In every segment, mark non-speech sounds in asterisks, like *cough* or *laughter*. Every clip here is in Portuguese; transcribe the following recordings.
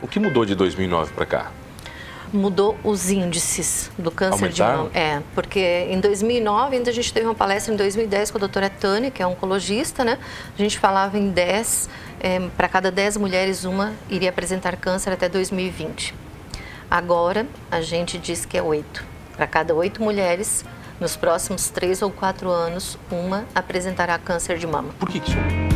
O que mudou de 2009 para cá? mudou os índices do câncer Aumentaram? de mama. É, porque em 2009, ainda a gente teve uma palestra em 2010 com a doutora Tânia, que é oncologista, né? A gente falava em 10, é, para cada 10 mulheres, uma iria apresentar câncer até 2020. Agora, a gente diz que é 8. Para cada 8 mulheres, nos próximos 3 ou 4 anos, uma apresentará câncer de mama. Por que que isso?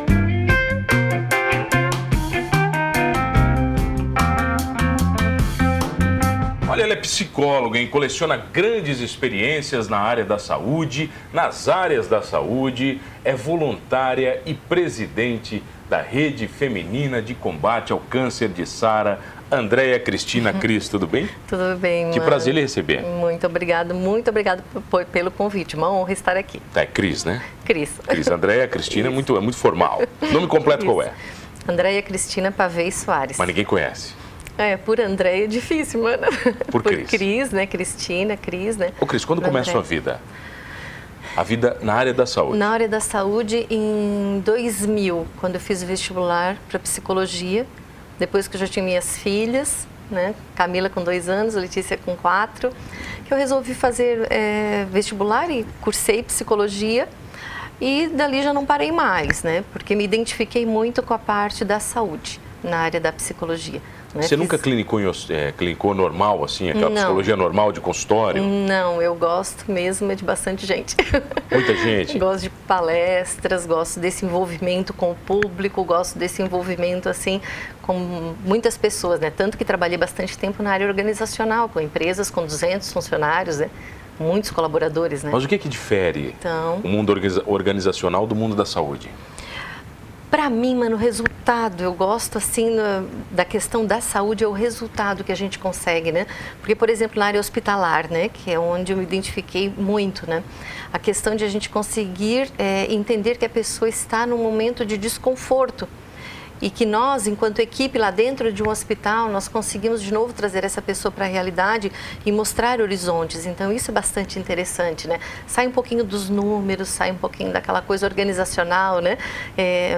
Ela é psicóloga, hein? coleciona grandes experiências na área da saúde, nas áreas da saúde, é voluntária e presidente da Rede Feminina de Combate ao Câncer de Sara, Andréia Cristina *laughs* Cris, tudo bem? Tudo bem, Que mano. prazer lhe receber. Muito obrigado, muito obrigado pelo convite. Uma honra estar aqui. É Cris, né? Cris. Cris, Andréia *laughs* Cristina é muito, é muito formal. Nome completo qual é? Andréia Cristina Pavei Soares. Mas ninguém conhece. É, por Andréia é difícil, mano. Por Cris. Cris, né? Cristina, Cris, né? Ô Cris, quando começa a sua vida? A vida na área da saúde. Na área da saúde, em 2000, quando eu fiz o vestibular para psicologia, depois que eu já tinha minhas filhas, né? Camila com dois anos, Letícia com quatro, que eu resolvi fazer é, vestibular e cursei psicologia. E dali já não parei mais, né? Porque me identifiquei muito com a parte da saúde, na área da psicologia. Né? Você nunca clinicou, é, clinicou normal, assim, aquela Não. psicologia normal de consultório? Não, eu gosto mesmo é de bastante gente. Muita gente. *laughs* Gosto de palestras, gosto desse envolvimento com o público, gosto desse envolvimento assim com muitas pessoas, né? Tanto que trabalhei bastante tempo na área organizacional, com empresas com 200 funcionários, né? Muitos colaboradores, né? Mas o que que difere Então, o mundo organiza- organizacional do mundo da saúde? Para mim, mano, o resultado, eu gosto assim da questão da saúde, é o resultado que a gente consegue, né? Porque, por exemplo, na área hospitalar, né, que é onde eu me identifiquei muito, né? A questão de a gente conseguir é, entender que a pessoa está num momento de desconforto e que nós, enquanto equipe lá dentro de um hospital, nós conseguimos de novo trazer essa pessoa para a realidade e mostrar horizontes. Então isso é bastante interessante, né? Sai um pouquinho dos números, sai um pouquinho daquela coisa organizacional, né? É,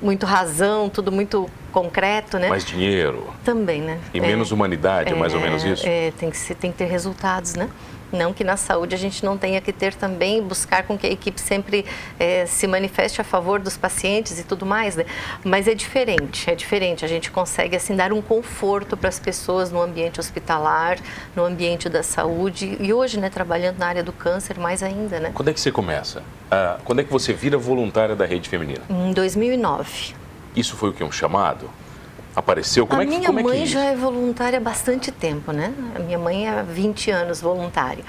muito razão, tudo muito concreto, né? Mais dinheiro Também, né? e É. menos humanidade, é mais ou É, menos isso? É, tem que, ser, tem que ter resultados, né? Não que na saúde a gente não tenha que ter também, buscar com que a equipe sempre é, se manifeste a favor dos pacientes e tudo mais, né? Mas é diferente, é diferente. A gente consegue, assim, dar um conforto para as pessoas no ambiente hospitalar, no ambiente da saúde. E hoje, né, trabalhando na área do câncer, mais ainda, né? Quando é que você começa? Ah, quando é que você vira voluntária da rede feminina? Em 2009. Isso foi o que? Um chamado? Apareceu? Como a é que, minha como é que é mãe isso? já é voluntária há bastante tempo, né? A minha mãe é há 20 anos voluntária.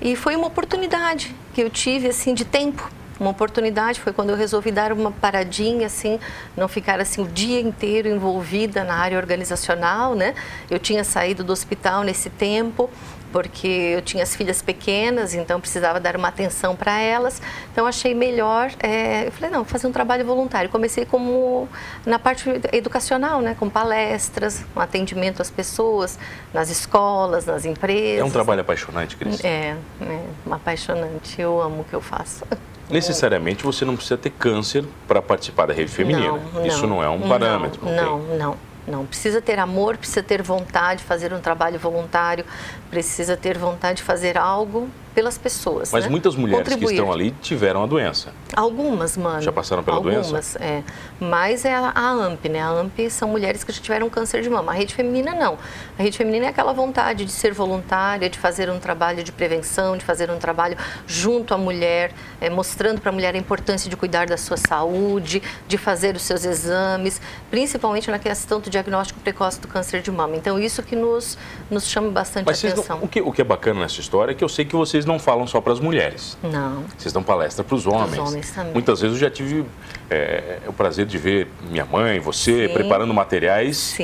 E foi uma oportunidade que eu tive, assim, de tempo. Uma oportunidade foi quando eu resolvi dar uma paradinha, assim, não ficar assim o dia inteiro envolvida na área organizacional, né? Eu tinha saído do hospital nesse tempo, porque eu tinha as filhas pequenas, então precisava dar uma atenção para elas. Então achei melhor, é, eu falei não, vou fazer um trabalho voluntário. Comecei como na parte educacional, né, com palestras, um atendimento às pessoas, nas escolas, nas empresas. É um trabalho apaixonante, Cris? É, é apaixonante. Eu amo o que eu faço. *laughs* Necessariamente você não precisa ter câncer para participar da rede feminina. Isso não é um parâmetro. Não, não, não. Não, precisa ter amor, precisa ter vontade de fazer um trabalho voluntário, precisa ter vontade de fazer algo pelas pessoas. Mas né? muitas mulheres Contribuir. que estão ali tiveram a doença. Algumas, mano. Já passaram pela Algumas, doença? é. Mas é a, a AMP, né? A AMP são mulheres que já tiveram câncer de mama. A rede feminina não. A rede feminina é aquela vontade de ser voluntária, de fazer um trabalho de prevenção, de fazer um trabalho junto à mulher, é, mostrando para a mulher a importância de cuidar da sua saúde, de fazer os seus exames, principalmente na questão do diagnóstico precoce do câncer de mama. Então, isso que nos, nos chama bastante Mas vocês não- atenção. o, que, o que é bacana nessa história é que eu sei que vocês não falam só para as mulheres. Não. Vocês dão palestra para os homens. homens também. Muitas vezes eu já tive é, o prazer de ver minha mãe, você, Sim. preparando materiais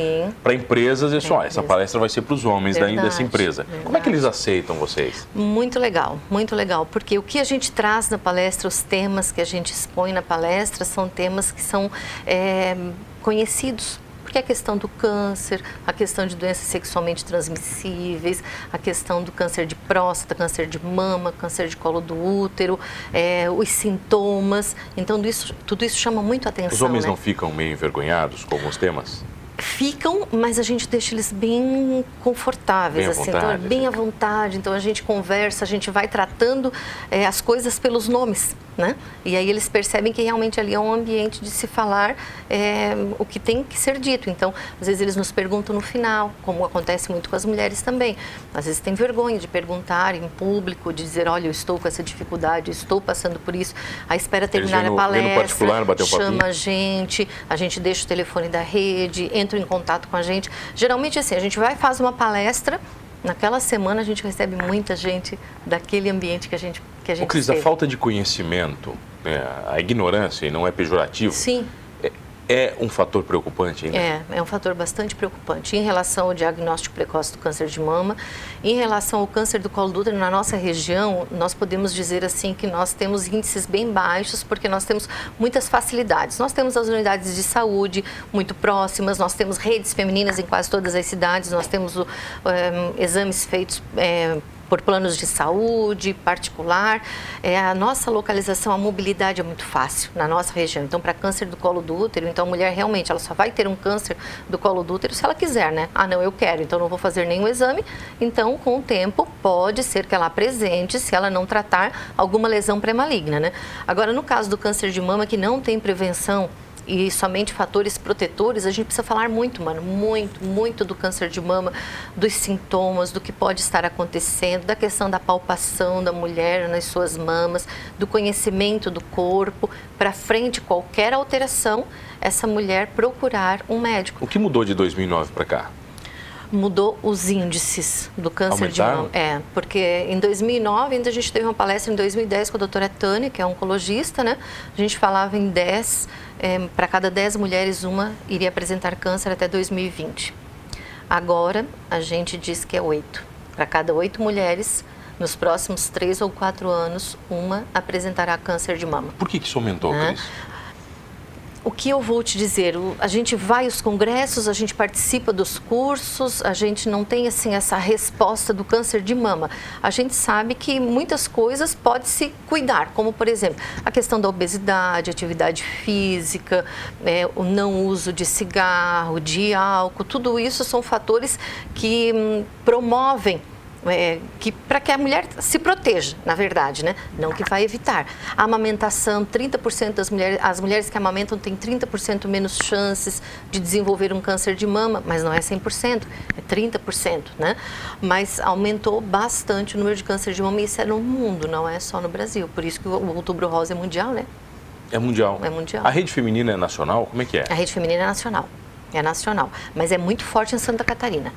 para empresas e só, Pra essa palestra vai ser para os homens da, Verdade, dessa empresa. Como é que eles aceitam vocês? Muito legal, muito legal, porque o que a gente traz na palestra, os temas que a gente expõe na palestra, são temas que são é, conhecidos Porque a questão do câncer, a questão de doenças sexualmente transmissíveis, a questão do câncer de próstata, câncer de mama, câncer de colo do útero, é, os sintomas. Então, tudo isso, tudo isso chama muito atenção. Os homens né? não ficam meio envergonhados com alguns temas? Ficam, mas a gente deixa eles bem confortáveis, bem assim, vontade, então é bem assim. à vontade. Então a gente conversa, a gente vai tratando é, as coisas pelos nomes, né? E aí eles percebem que realmente ali é um ambiente de se falar é, o que tem que ser dito. Então, às vezes eles nos perguntam no final, como acontece muito com as mulheres também. Às vezes tem vergonha de perguntar em público, de dizer, olha, eu estou com essa dificuldade, estou passando por isso. Aí espera terminar no- a palestra, chama a gente, a gente deixa o telefone da rede, entra em contato com a gente. Geralmente assim, a gente vai faz uma palestra, naquela semana a gente recebe muita gente daquele ambiente que a gente que a gente Ô, Cris, a esteve. falta de conhecimento, né, a ignorância, e não é pejorativo, Sim, é, é um fator preocupante ainda? É, é um fator bastante preocupante em relação ao diagnóstico precoce do câncer de mama. Em relação ao câncer do colo do útero, na nossa região, nós podemos dizer assim que nós temos índices bem baixos porque nós temos muitas facilidades. Nós temos as unidades de saúde muito próximas, nós temos redes femininas em quase todas as cidades, nós temos eh, exames feitos eh, por planos de saúde particular. É, a nossa localização, a mobilidade é muito fácil na nossa região. Então, para câncer do colo do útero, então a mulher realmente ela só vai ter um câncer do colo do útero se ela quiser, né? Ah, não, eu quero, então não vou fazer nenhum exame. Então, com o tempo, pode ser que ela apresente, se ela não tratar, alguma lesão pré-maligna, né? Agora, no caso do câncer de mama, que não tem prevenção, e somente fatores protetores, a gente precisa falar muito, mano, muito, muito do câncer de mama, dos sintomas, do que pode estar acontecendo, da questão da palpação da mulher nas suas mamas, do conhecimento do corpo, para frente qualquer alteração, essa mulher procurar um médico O que mudou de 2009 para cá? Mudou os índices do câncer Aumentaram? de mama. É, porque em 2009, ainda a gente teve uma palestra em 2010 com a doutora Tânia, que é oncologista, né? A gente falava em 10, para cada 10 mulheres, uma iria apresentar câncer até 2020. Agora, a gente diz que é 8. Para cada 8 mulheres, nos próximos 3 ou 4 anos, uma apresentará câncer de mama. Por que, que isso aumentou, Né? Cris? O que eu vou te dizer? A gente vai aos congressos, a gente participa dos cursos, a gente não tem assim essa resposta do câncer de mama. A gente sabe que muitas coisas pode se cuidar, como por exemplo a questão da obesidade, atividade física, é, o não uso de cigarro, de álcool, tudo isso são fatores que hum, promovem é, que para que a mulher se proteja, na verdade, né? Não que vai evitar. A amamentação, 30% das mulheres, as mulheres que amamentam têm 30% menos chances de desenvolver um câncer de mama, mas não é 100%, é 30%, né? Mas aumentou bastante o número de câncer de mama e isso é no mundo, não é só no Brasil. Por isso que o Outubro Rosa é mundial, né? É mundial. É mundial. A rede feminina é nacional? Como é que é? A rede feminina é nacional. É nacional. Mas é muito forte em Santa Catarina.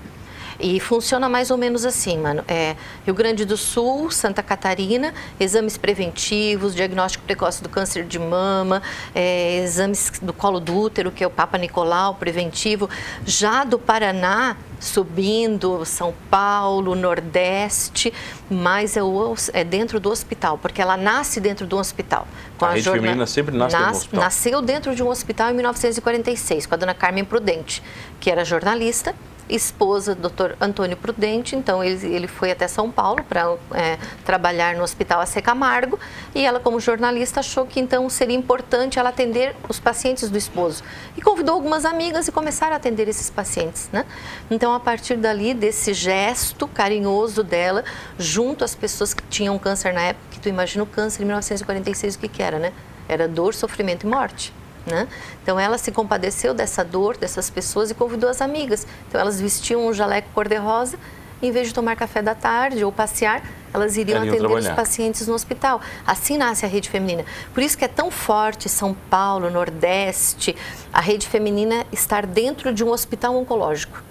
E funciona mais ou menos assim, mano. É Rio Grande do Sul, Santa Catarina, exames preventivos, diagnóstico precoce do câncer de mama, é, exames do colo do útero, que é o Papa Nicolau, preventivo. Já do Paraná, subindo, São Paulo, Nordeste, mas é, o- é dentro do hospital, porque ela nasce dentro do hospital. Com A rede jorna- feminina sempre nasce dentro do Nas- hospital. Nasceu dentro de um hospital em 1946, com a dona Carmen Prudente, que era jornalista, esposa do Dr. Antônio Prudente. Então, ele, ele foi até São Paulo para trabalhar no Hospital AC Camargo. E ela, como jornalista, achou que então seria importante ela atender os pacientes do esposo. E convidou algumas amigas e começaram a atender esses pacientes. Né? Então, a partir dali, desse gesto carinhoso dela, junto às pessoas que tinham câncer na época, que tu imagina o câncer em 1946, o que, que era, né? Era dor, sofrimento e morte. Né? Então ela se compadeceu dessa dor dessas pessoas e convidou as amigas. Então elas vestiam um jaleco cor-de-rosa, em vez de tomar café da tarde ou passear, elas iriam atender os trabalhar. pacientes no hospital. Assim nasce a rede feminina. Por isso que é tão forte São Paulo, Nordeste, a rede feminina estar dentro de um hospital oncológico.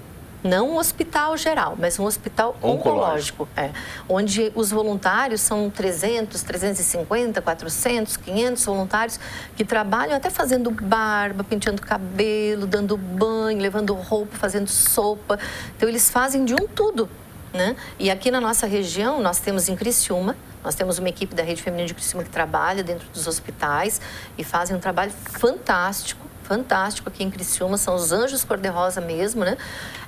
Não um hospital geral, mas um hospital Oncológico. oncológico. É, onde os voluntários são 300, 350, 400, 500 voluntários que trabalham até fazendo barba, penteando cabelo, dando banho, levando roupa, fazendo sopa. Então, eles fazem de um tudo. Né? E aqui na nossa região, nós temos em Criciúma, nós temos uma equipe da Rede Feminina de Criciúma que trabalha dentro dos hospitais e fazem um trabalho fantástico, fantástico aqui em Criciúma, são os anjos cor-de-rosa mesmo, né?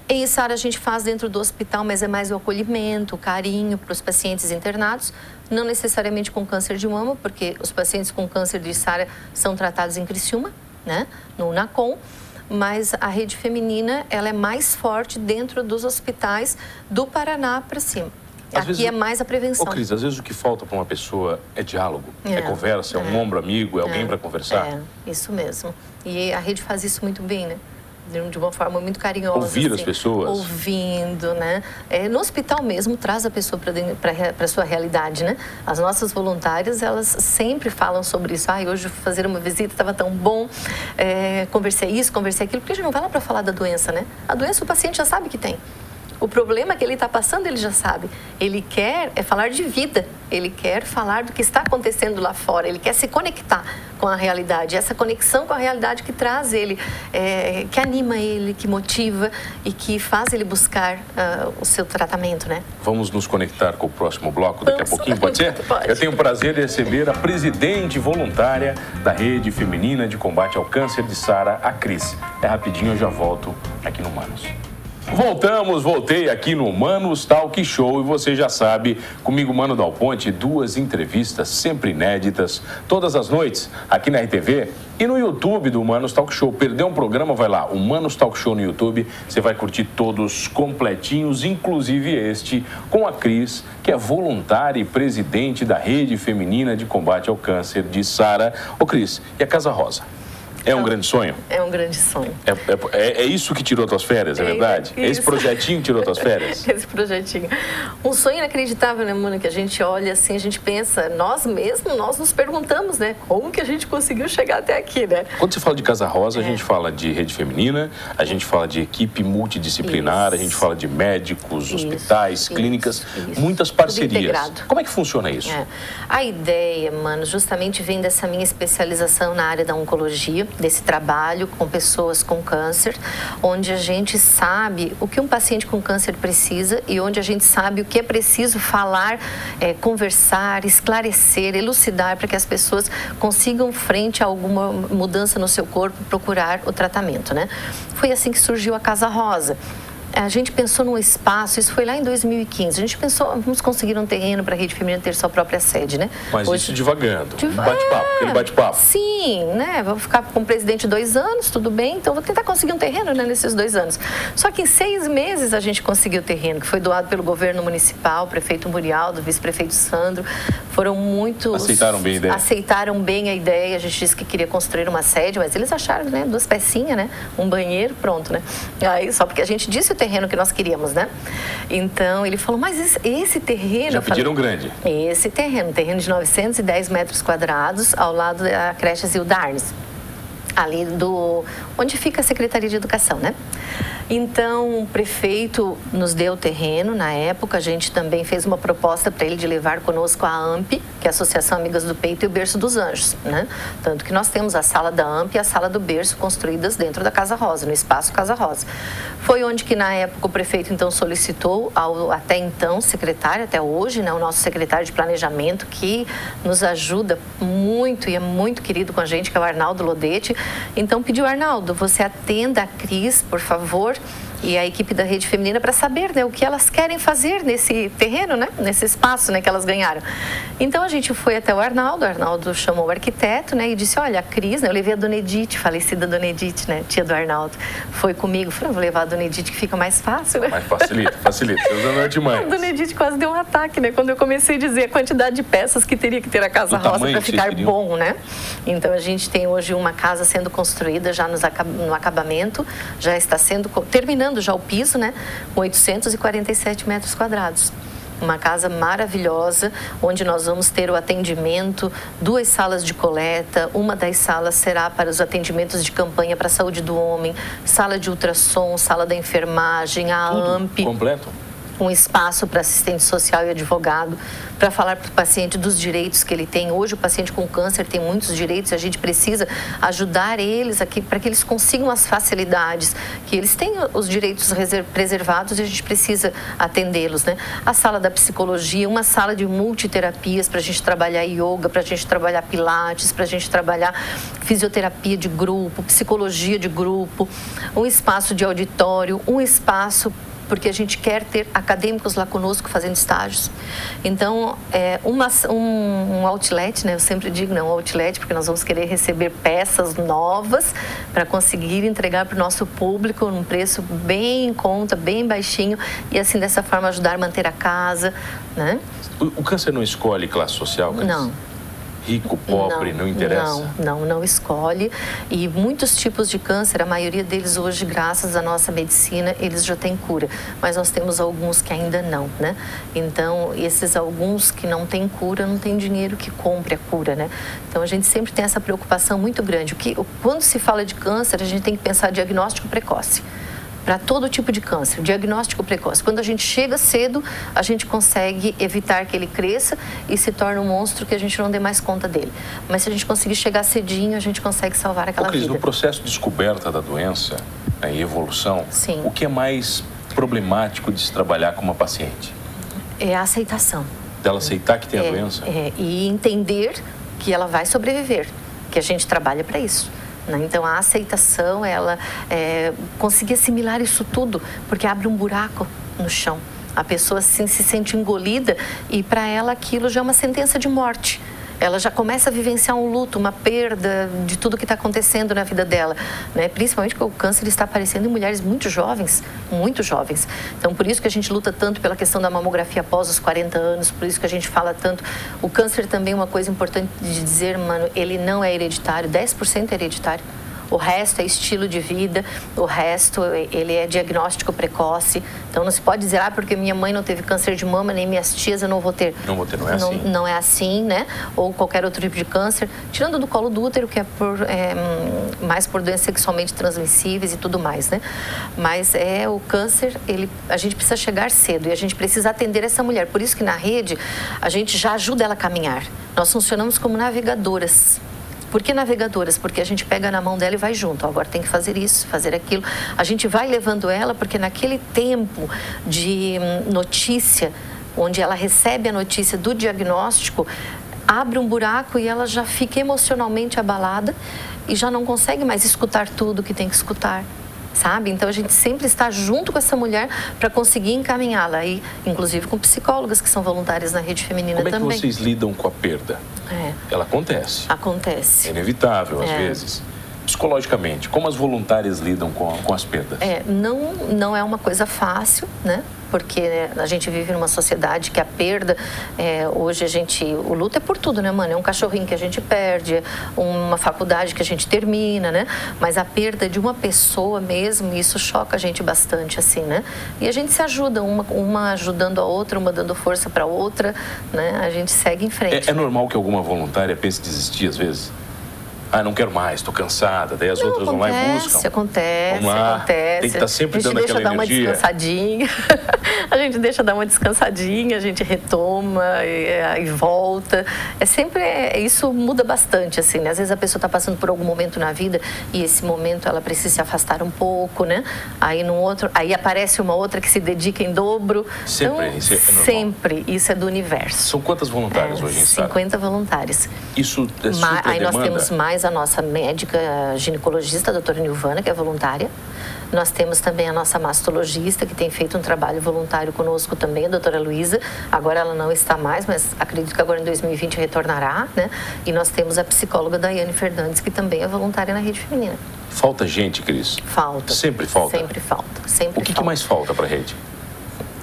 E Sara a gente faz dentro do hospital, mas é mais o acolhimento, o carinho para os pacientes internados, não necessariamente com câncer de mama, porque os pacientes com câncer de Sara são tratados em Criciúma, né? No NACOM mas a rede feminina ela é mais forte dentro dos hospitais do Paraná para cima. Às Aqui vezes, é mais a prevenção. Ô, Cris, às vezes o que falta para uma pessoa é diálogo, é, é conversa, é, um é. ombro amigo, é, alguém é. para conversar. É, isso mesmo. E a rede faz isso muito bem, né? De uma forma muito carinhosa. Ouvir assim, as pessoas. Ouvindo, né? É, no hospital mesmo, traz a pessoa para a sua realidade, né? As nossas voluntárias, elas sempre falam sobre isso. Ah, hoje fazer uma visita estava tão bom, é, conversei isso, conversei aquilo, porque a gente não vai lá para falar da doença, né? A doença o paciente já sabe que tem. O problema que ele está passando, ele já sabe. Ele quer é falar de vida, ele quer falar do que está acontecendo lá fora, ele quer se conectar com a realidade. Essa conexão com a realidade que traz ele, é, que anima ele, que motiva e que faz ele buscar uh, o seu tratamento, né? Vamos nos conectar com o próximo bloco daqui Vamos. a pouquinho, *laughs* pode ser? pode. Eu tenho o prazer de receber a presidente voluntária da Rede Feminina de Combate ao Câncer de Sara, a Cris. É rapidinho, eu já volto aqui no Manos. Voltamos, voltei aqui no Manos Talk Show e você já sabe, comigo, Mano Dal Ponte, duas entrevistas sempre inéditas, todas as noites, aqui na RTV e no YouTube do Manos Talk Show. Perdeu um programa? Vai lá, o Manos Talk Show no YouTube, você vai curtir todos completinhos, inclusive este, com a Cris, que é voluntária e presidente da Rede Feminina de Combate ao Câncer de Sara. Ô Cris, e a Casa Rosa? É um grande sonho? É um grande sonho. É, é, é isso que tirou tuas férias, é, é verdade? É esse projetinho tirou tuas férias? *laughs* esse projetinho. Um sonho inacreditável, né, Mona? Que a gente olha assim, a gente pensa, nós mesmos, nós nos perguntamos, né? Como que a gente conseguiu chegar até aqui, né? Quando você fala de Casa Rosa, a é. gente fala de rede feminina, a gente fala de equipe multidisciplinar, isso. a gente fala de médicos, isso, hospitais, isso, clínicas, muitas parcerias. Como é que funciona isso? É. A ideia, mano, justamente vem dessa minha especialização na área da oncologia desse trabalho com pessoas com câncer, onde a gente sabe o que um paciente com câncer precisa e onde a gente sabe o que é preciso falar, é, conversar, esclarecer, elucidar para que as pessoas consigam, frente a alguma mudança no seu corpo, procurar o tratamento. Né? Foi assim que surgiu a Casa Rosa a gente pensou num espaço, isso foi lá em 2015. A gente pensou, vamos conseguir um terreno para a Rede Feminina ter sua própria sede, né? Mas Hoje, isso devagando. Div... Bate-papo, é, aquele bate-papo. Sim, né? Vou ficar com o presidente dois anos, tudo bem, então vou tentar conseguir um terreno né, nesses dois anos. Só que em seis meses a gente conseguiu o terreno, que foi doado pelo governo municipal, prefeito Murialdo, vice-prefeito Sandro. Foram muitos. Aceitaram bem a ideia. Aceitaram bem a ideia. A gente disse que queria construir uma sede, mas eles acharam, né? Duas pecinhas, né? Um banheiro, pronto, né? Aí, só porque a gente disse o terreno que nós queríamos, né? Então ele falou, mas esse, esse terreno. Já pediram falei, grande? Esse terreno, terreno de 910 metros quadrados, ao lado da creche Zildarnes ali do onde fica a Secretaria de Educação, né? Então, o prefeito nos deu o terreno na época, a gente também fez uma proposta para ele de levar conosco a AMP, que é a Associação Amigas do Peito e o Berço dos Anjos, né? Tanto que nós temos a sala da AMP e a sala do Berço construídas dentro da Casa Rosa, no espaço Casa Rosa. Foi onde que na época o prefeito então solicitou ao até então secretário, até hoje, né, o nosso secretário de planejamento que nos ajuda muito e é muito querido com a gente, que é o Arnaldo Lodete. Então pediu Arnaldo, você atenda a Cris, por favor board. E a equipe da Rede Feminina para saber né, o que elas querem fazer nesse terreno, né, nesse espaço né, que elas ganharam. Então a gente foi até o Arnaldo, o Arnaldo chamou o arquiteto né, e disse: Olha, a Cris, né, eu levei a dona Edith, falecida dona Edith, né, tia do Arnaldo, foi comigo. Falei: Vou levar a dona Edith que fica mais fácil. Né? Mais facilita, facilita. Usando de mãe. A dona Edith quase deu um ataque né, quando eu comecei a dizer a quantidade de peças que teria que ter a Casa Rosa para ficar bom. né? Então a gente tem hoje uma casa sendo construída já no acabamento, já está sendo terminando já o piso, né? Com 847 metros quadrados uma casa maravilhosa, onde nós vamos ter o atendimento, duas salas de coleta, uma das salas será para os atendimentos de campanha para a saúde do homem, sala de ultrassom, sala da enfermagem, a Tudo AMP. Completo? Um espaço para assistente social e advogado, para falar para o paciente dos direitos que ele tem. Hoje o paciente com câncer tem muitos direitos e a gente precisa ajudar eles aqui para que eles consigam as facilidades, que eles têm os direitos preservados e a gente precisa atendê-los. Né? A sala da psicologia, uma sala de multiterapias para a gente trabalhar yoga, para a gente trabalhar pilates, para a gente trabalhar fisioterapia de grupo, psicologia de grupo, um espaço de auditório, um espaço porque a gente quer ter acadêmicos lá conosco fazendo estágios. Então, é uma, um, um, outlet, né? Eu sempre digo, não, um outlet, porque nós vamos querer receber peças novas para conseguir entregar para o nosso público num preço bem em conta, bem baixinho, e assim, dessa forma, ajudar a manter a casa, né? O, o câncer não escolhe classe social? Cris? Não rico, pobre, não, não interessa? Não, não, não escolhe. E muitos tipos de câncer, a maioria deles hoje, graças à nossa medicina, eles já têm cura. Mas nós temos alguns que ainda não, né? Então, esses alguns que não têm cura, não tem dinheiro que compre a cura, né? Então, a gente sempre tem essa preocupação muito grande. O que, quando se fala de câncer, a gente tem que pensar diagnóstico precoce para todo tipo de câncer, diagnóstico precoce. Quando a gente chega cedo, a gente consegue evitar que ele cresça e se torne um monstro que a gente não dê mais conta dele. Mas se a gente conseguir chegar cedinho, a gente consegue salvar aquela Ô, Cris, vida. No processo de descoberta da doença né, e evolução, Sim. o que é mais problemático de se trabalhar com uma paciente? É a aceitação. Dela aceitar que tem é, a doença? É, e entender que ela vai sobreviver, que a gente trabalha para isso. Né? Então, a aceitação, ela é, conseguir assimilar isso tudo, porque abre um buraco no chão. A pessoa assim, se sente engolida e para ela aquilo já é uma sentença de morte ela já começa a vivenciar um luto, uma perda de tudo que está acontecendo na vida dela, né? Principalmente porque o câncer está aparecendo em mulheres muito jovens, muito jovens. Então, por isso que a gente luta tanto pela questão da mamografia após os 40 anos, por isso que a gente fala tanto. O câncer também é uma coisa importante de dizer, mano, ele não é hereditário, 10% é hereditário o resto é estilo de vida, o resto ele é diagnóstico precoce. Então não se pode dizer, ah, porque minha mãe não teve câncer de mama, nem minhas tias eu não vou ter. Não vou ter, não é não, assim. Não é assim, né? Ou qualquer outro tipo de câncer, tirando do colo do útero, que é, por, é mais por doenças sexualmente transmissíveis e tudo mais, né? Mas é o câncer, ele, a gente precisa chegar cedo e a gente precisa atender essa mulher. Por isso que na rede a gente já ajuda ela a caminhar. Nós funcionamos como navegadoras. Por que navegadoras? Porque a gente pega na mão dela e vai junto. Agora tem que fazer isso, fazer aquilo. A gente vai levando ela porque naquele tempo de hum, notícia, onde ela recebe a notícia do diagnóstico, abre um buraco e ela já fica emocionalmente abalada e já não consegue mais escutar tudo que tem que escutar sabe? Então a gente sempre está junto com essa mulher para conseguir encaminhá-la e inclusive com psicólogas que são voluntárias na rede feminina Como também. Como é que vocês lidam com a perda? É. Ela acontece. Acontece. É inevitável às é. vezes psicologicamente, como as voluntárias lidam com, com as perdas? É, não, não é uma coisa fácil, né? Porque né, a gente vive numa sociedade que a perda, é, hoje a gente, o luto é por tudo, né, mano? É um cachorrinho que a gente perde, uma faculdade que a gente termina, né? Mas a perda de uma pessoa mesmo, isso choca a gente bastante, assim, né? E a gente se ajuda, uma, uma ajudando a outra, uma dando força para outra, né? A gente segue em frente. É, é normal que alguma voluntária pense desistir às vezes? Ah, não quero mais, estou cansada. Daí as não, outras acontece, vão lá e buscam. Acontece, Vamos lá. acontece. Tem que estar tá sempre dando aquela energia. A gente deixa dar uma descansadinha. *laughs* a gente deixa dar uma descansadinha, a gente retoma e, eh, e volta. É sempre, é, isso muda bastante, assim, né? Às vezes a pessoa está passando por algum momento na vida e esse momento ela precisa se afastar um pouco, né? Aí no outro, aí aparece uma outra que se dedica em dobro. Sempre, então, isso é normal. Sempre, isso é do universo. São quantas voluntárias é, hoje em 50 voluntárias. Isso é super Aí nós temos mais a nossa médica ginecologista, a doutora Nilvana, que é voluntária. Nós temos também a nossa mastologista, que tem feito um trabalho voluntário conosco também, a doutora Luísa. Agora ela não está mais, mas acredito que agora em 2020 retornará, né? E nós temos a psicóloga Daiane Fernandes, que também é voluntária na rede feminina. Falta gente, Cris? Falta. Sempre falta? Sempre falta. Sempre o que, falta. que mais falta para a rede?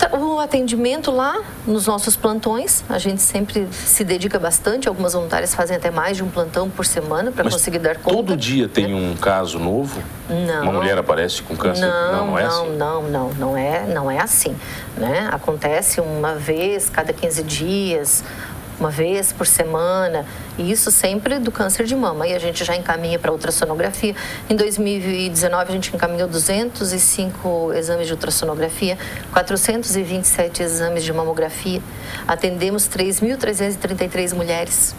Tá, o atendimento lá nos nossos plantões, a gente sempre se dedica bastante. Algumas voluntárias fazem até mais de um plantão por semana para conseguir dar conta. Todo dia tem né? um caso novo? Não. Uma mulher aparece com câncer? Não, não, não é não, assim? Não, não, não é, não é assim. Né? Acontece uma vez cada 15 dias uma vez por semana, e isso sempre do câncer de mama. E a gente já encaminha para ultrassonografia. Em 2019, a gente encaminhou 205 exames de ultrassonografia, 427 exames de mamografia. Atendemos 3.333 mulheres.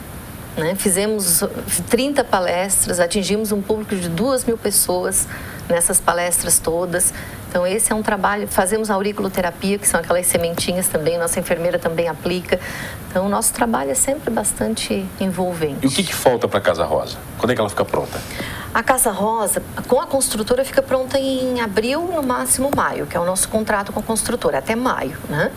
Né? Fizemos 30 palestras, atingimos um público de 2 mil pessoas nessas palestras todas. Então, esse é um trabalho. Fazemos auriculoterapia, que são aquelas sementinhas também, nossa enfermeira também aplica. Então, o nosso trabalho é sempre bastante envolvente. E o que, que falta para a Casa Rosa? Quando é que ela fica pronta? A Casa Rosa, com a construtora, fica pronta em abril, no máximo maio, que é o nosso contrato com a construtora, até maio, né?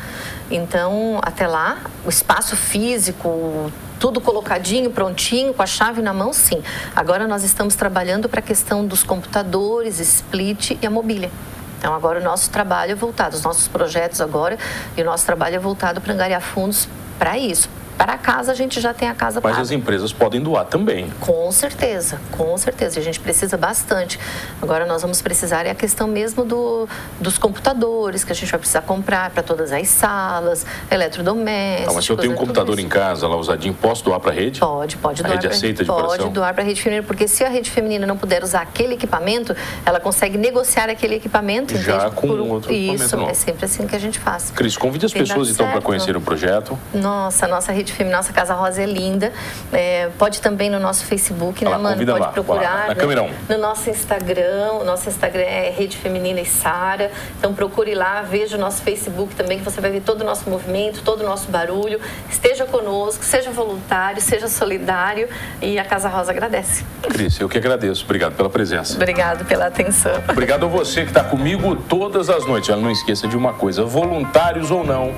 Então, até lá, o espaço físico, tudo colocadinho, prontinho, com a chave na mão, sim. Agora nós estamos trabalhando para a questão dos computadores, split e a mobília. Então, agora o nosso trabalho é voltado, os nossos projetos agora, e o nosso trabalho é voltado para angariar fundos para isso, para casa a gente já tem a casa Mas paga. as empresas podem doar também. Com certeza, com certeza. A gente precisa bastante. Agora nós vamos precisar é a questão mesmo do, dos computadores que a gente vai precisar comprar para todas as salas, eletrodomésticos. Ah, mas se eu tenho um computador em casa lá usadinho, posso doar para a rede? Pode, pode a doar. rede pra, aceita de Pode coração? doar para a rede feminina, porque se a rede feminina não puder usar aquele equipamento, ela consegue negociar aquele equipamento. Já entende? com Por outro equipamento Isso, é sempre assim que a gente faz. Cris, convide as Tem pessoas então para conhecer o projeto. Nossa, nossa rede feminina, nossa Casa Rosa é linda. É, pode também no nosso Facebook, né, lá, mano? Pode lá, procurar. lá, na né? câmera. No nosso Instagram, o nosso Instagram é Rede Feminina e Sara. Então procure lá, veja o nosso Facebook também, que você vai ver todo o nosso movimento, todo o nosso barulho. Esteja conosco, seja voluntário, seja solidário e a Casa Rosa agradece. Cris, eu que agradeço. Obrigado pela presença. Obrigado pela atenção. Obrigado a você que está comigo todas as noites. Olha, não esqueça de uma coisa: voluntários ou não,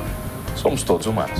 somos todos humanos.